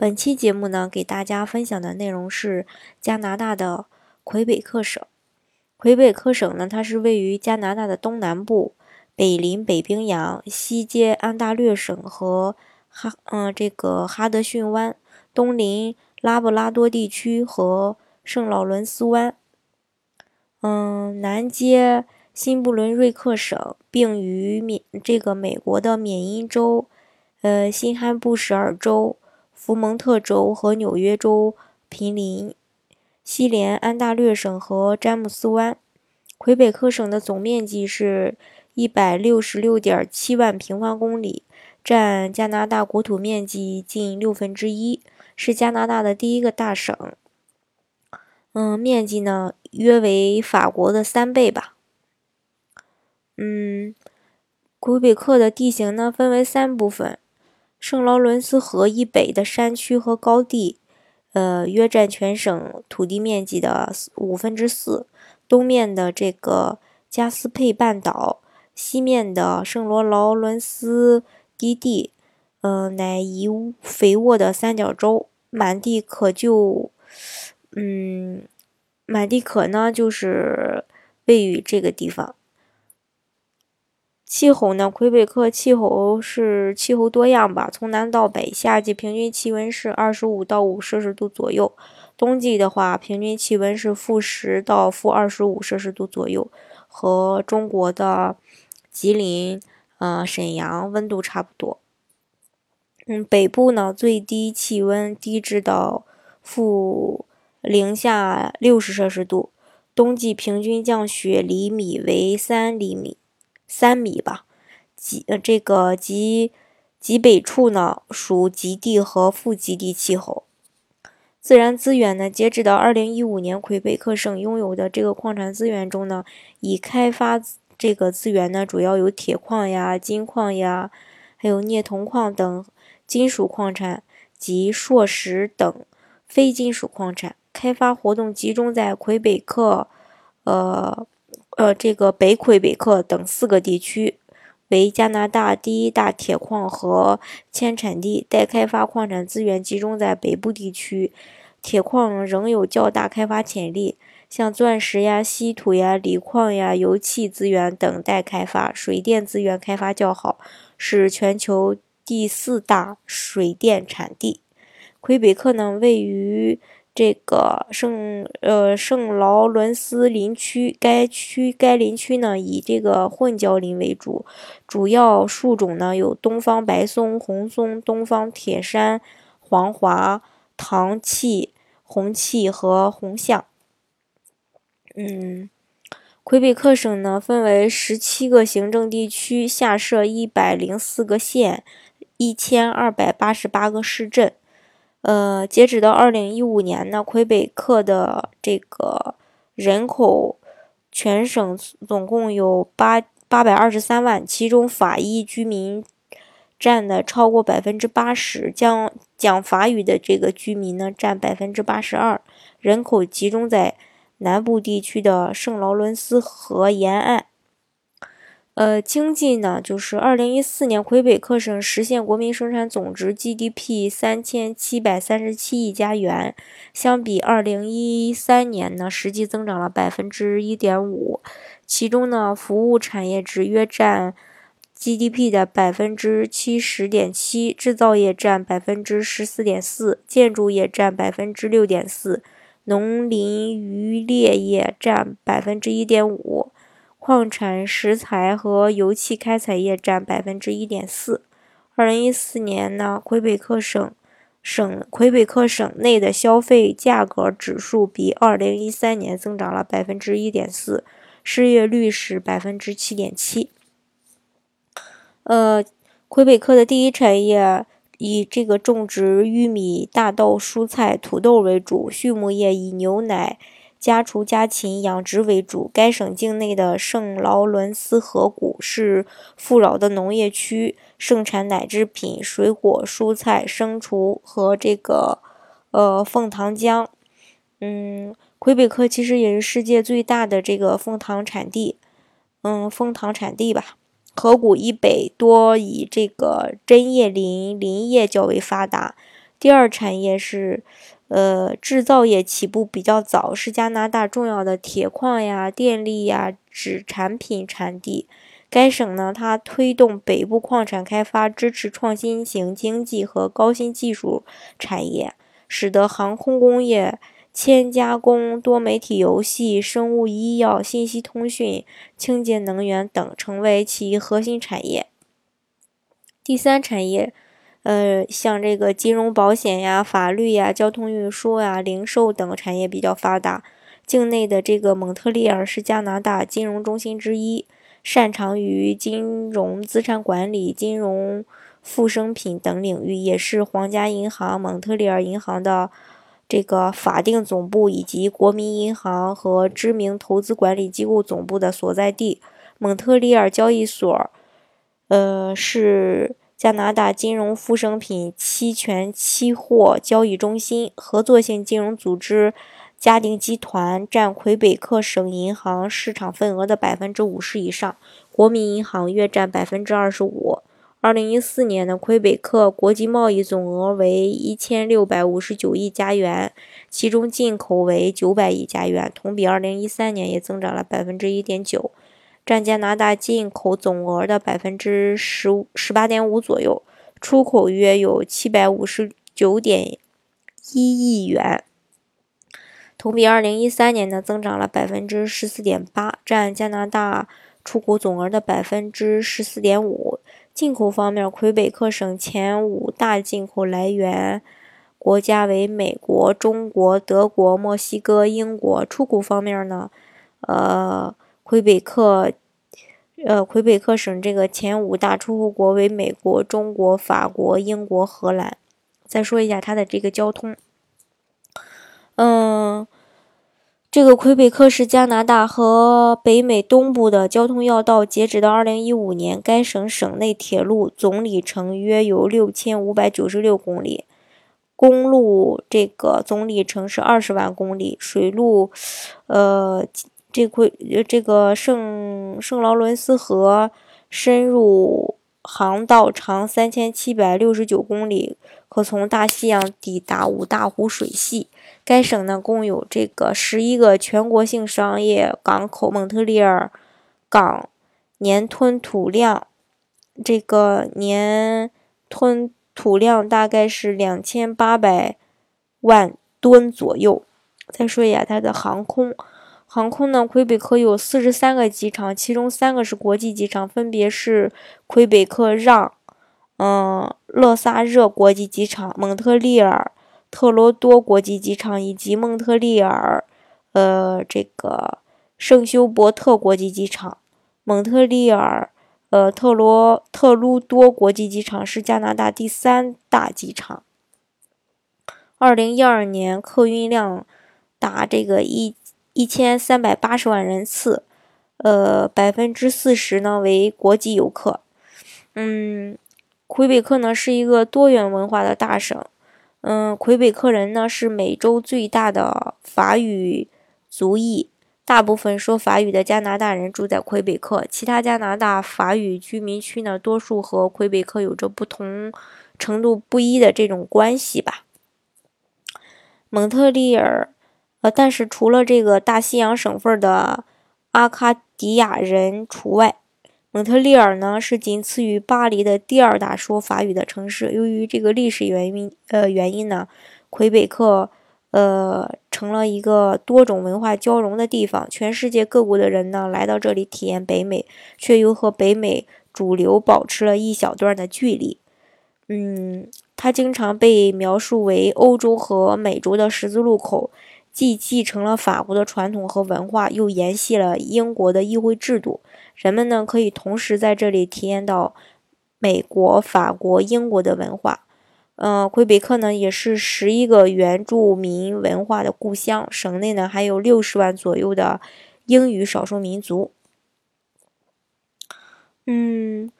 本期节目呢，给大家分享的内容是加拿大的魁北克省。魁北克省呢，它是位于加拿大的东南部，北临北冰洋，西接安大略省和哈嗯这个哈德逊湾，东临拉布拉多地区和圣劳伦斯湾，嗯，南接新布伦瑞克省，并与缅这个美国的缅因州、呃新罕布什尔州。福蒙特州和纽约州毗邻，西连安大略省和詹姆斯湾。魁北克省的总面积是一百六十六点七万平方公里，占加拿大国土面积近六分之一，是加拿大的第一个大省。嗯，面积呢约为法国的三倍吧。嗯，魁北克的地形呢分为三部分。圣劳伦斯河以北的山区和高地，呃，约占全省土地面积的五分之四。东面的这个加斯佩半岛，西面的圣罗劳伦斯低地，呃，乃一肥沃的三角洲，满地可就，嗯，满地可呢，就是位于这个地方。气候呢？魁北克气候是气候多样吧，从南到北，夏季平均气温是二十五到五摄氏度左右，冬季的话，平均气温是负十到负二十五摄氏度左右，和中国的吉林、呃沈阳温度差不多。嗯，北部呢，最低气温低至到负零下六十摄氏度，冬季平均降雪厘米为三厘米。三米吧，极呃这个极极北处呢属极地和副极地气候。自然资源呢，截止到二零一五年，魁北克省拥有的这个矿产资源中呢，已开发这个资源呢，主要有铁矿呀、金矿呀，还有镍铜矿等金属矿产及硕石等非金属矿产。开发活动集中在魁北克，呃。呃，这个北魁北克等四个地区为加拿大第一大铁矿和铅产地，待开发矿产资源集中在北部地区，铁矿仍有较大开发潜力，像钻石呀、稀土呀、锂矿呀、油气资源等待开发，水电资源开发较好，是全球第四大水电产地。魁北克呢，位于。这个圣呃圣劳伦斯林区，该区该林区呢以这个混交林为主，主要树种呢有东方白松、红松、东方铁杉、黄华、唐气、红气和红橡。嗯，魁北克省呢分为十七个行政地区，下设一百零四个县，一千二百八十八个市镇。呃，截止到二零一五年呢，魁北克的这个人口全省总共有八八百二十三万，其中法裔居民占的超过百分之八十，讲讲法语的这个居民呢占百分之八十二，人口集中在南部地区的圣劳伦斯河沿岸。呃，经济呢，就是二零一四年魁北克省实现国民生产总值 GDP 三千七百三十七亿加元，相比二零一三年呢，实际增长了百分之一点五。其中呢，服务产业值约占 GDP 的百分之七十点七，制造业占百分之十四点四，建筑业占百分之六点四，农林渔猎业占百分之一点五。矿产、石材和油气开采业占百分之一点四。二零一四年呢，魁北克省省魁北克省内的消费价格指数比二零一三年增长了百分之一点四，失业率是百分之七点七。呃，魁北克的第一产业以这个种植玉米、大豆、蔬菜、土豆为主，畜牧业以牛奶、家畜、家禽养殖为主。该省境内的圣劳伦斯河谷是富饶的农业区，盛产奶制品、水果、蔬菜、牲畜和这个呃凤糖浆。嗯，魁北克其实也是世界最大的这个枫糖产地，嗯，枫糖产地吧。河谷以北多以这个针叶林林业较为发达。第二产业是，呃，制造业起步比较早，是加拿大重要的铁矿呀、电力呀、纸产品产地。该省呢，它推动北部矿产开发，支持创新型经济和高新技术产业，使得航空工业。铅加工、多媒体游戏、生物医药、信息通讯、清洁能源等成为其核心产业。第三产业，呃，像这个金融保险呀、法律呀、交通运输呀、零售等产业比较发达。境内的这个蒙特利尔是加拿大金融中心之一，擅长于金融资产管理、金融副生品等领域，也是皇家银行蒙特利尔银行的。这个法定总部以及国民银行和知名投资管理机构总部的所在地，蒙特利尔交易所，呃，是加拿大金融副生品期权期货交易中心。合作性金融组织嘉定集团占魁北克省银行市场份额的百分之五十以上，国民银行约占百分之二十五。二零一四年的魁北克国际贸易总额为一千六百五十九亿加元，其中进口为九百亿加元，同比二零一三年也增长了百分之一点九，占加拿大进口总额的百分之十五十八点五左右，出口约有七百五十九点一亿元，同比二零一三年呢增长了百分之十四点八，占加拿大出口总额的百分之十四点五。进口方面，魁北克省前五大进口来源国家为美国、中国、德国、墨西哥、英国。出口方面呢，呃，魁北克，呃，魁北克省这个前五大出口国为美国、中国、法国、英国、荷兰。再说一下它的这个交通，嗯。这个魁北克是加拿大和北美东部的交通要道。截止到二零一五年，该省省内铁路总里程约有六千五百九十六公里，公路这个总里程是二十万公里，水路，呃，这块这个圣圣劳伦斯河深入航道长三千七百六十九公里，可从大西洋抵达五大湖水系。该省呢共有这个十一个全国性商业港口，蒙特利尔港年吞吐量，这个年吞吐量大概是两千八百万吨左右。再说一下它的航空，航空呢，魁北克有四十三个机场，其中三个是国际机场，分别是魁北克让，嗯，勒萨热国际机场，蒙特利尔。特罗多国际机场以及蒙特利尔，呃，这个圣休伯特国际机场，蒙特利尔，呃，特罗特鲁多国际机场是加拿大第三大机场。二零一二年客运量达这个一一千三百八十万人次，呃，百分之四十呢为国际游客。嗯，魁北克呢是一个多元文化的大省。嗯，魁北克人呢是美洲最大的法语族裔，大部分说法语的加拿大人住在魁北克。其他加拿大法语居民区呢，多数和魁北克有着不同程度不一的这种关系吧。蒙特利尔，呃，但是除了这个大西洋省份的阿卡迪亚人除外。蒙特利尔呢是仅次于巴黎的第二大说法语的城市。由于这个历史原因，呃原因呢，魁北克呃成了一个多种文化交融的地方。全世界各国的人呢来到这里体验北美，却又和北美主流保持了一小段的距离。嗯，它经常被描述为欧洲和美洲的十字路口，既继承了法国的传统和文化，又沿袭了英国的议会制度。人们呢可以同时在这里体验到美国、法国、英国的文化。嗯，魁北克呢也是十一个原住民文化的故乡，省内呢还有六十万左右的英语少数民族。嗯，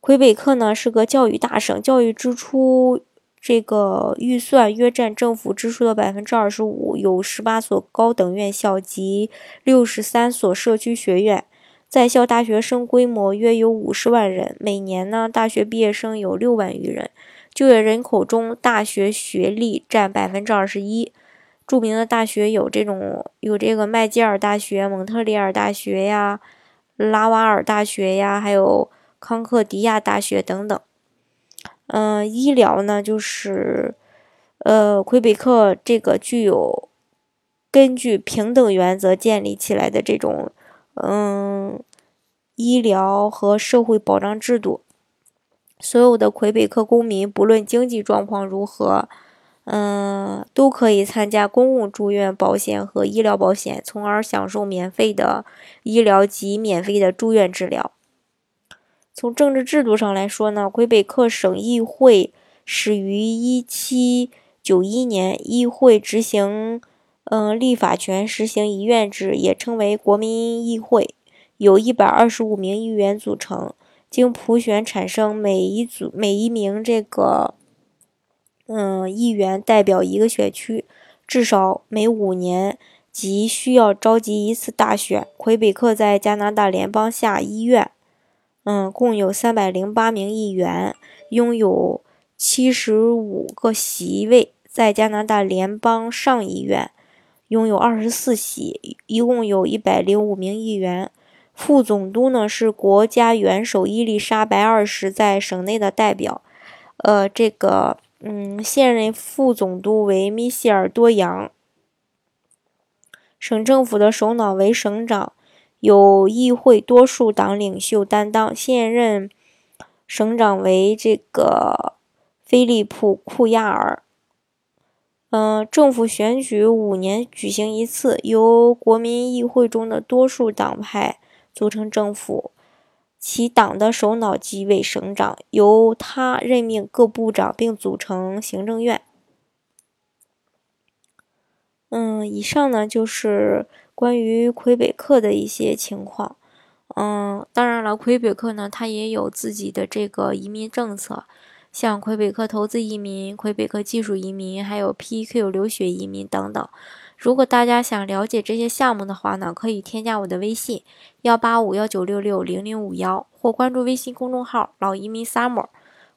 魁北克呢是个教育大省，教育支出这个预算约占政府支出的百分之二十五，有十八所高等院校及六十三所社区学院，在校大学生规模约有五十万人，每年呢大学毕业生有六万余人。就业人口中，大学学历占百分之二十一。著名的大学有这种有这个麦吉尔大学、蒙特利尔大学呀、拉瓦尔大学呀，还有康克迪亚大学等等。嗯，医疗呢，就是呃，魁北克这个具有根据平等原则建立起来的这种嗯医疗和社会保障制度。所有的魁北克公民，不论经济状况如何，嗯，都可以参加公共住院保险和医疗保险，从而享受免费的医疗及免费的住院治疗。从政治制度上来说呢，魁北克省议会始于一七九一年，议会执行嗯立法权，实行一院制，也称为国民议会，由一百二十五名议员组成。经普选产生，每一组每一名这个，嗯，议员代表一个选区，至少每五年即需要召集一次大选。魁北克在加拿大联邦下议院，嗯，共有三百零八名议员，拥有七十五个席位。在加拿大联邦上议院，拥有二十四席，一共有一百零五名议员。副总督呢是国家元首伊丽莎白二世在省内的代表，呃，这个嗯，现任副总督为米歇尔多扬。省政府的首脑为省长，由议会多数党领袖担当。现任省长为这个菲利普库亚尔。嗯，政府选举五年举行一次，由国民议会中的多数党派。组成政府，其党的首脑即为省长，由他任命各部长，并组成行政院。嗯，以上呢就是关于魁北克的一些情况。嗯，当然了，魁北克呢，它也有自己的这个移民政策，像魁北克投资移民、魁北克技术移民，还有 PQ 留学移民等等。如果大家想了解这些项目的话呢，可以添加我的微信幺八五幺九六六零零五幺，或关注微信公众号“老移民 summer”，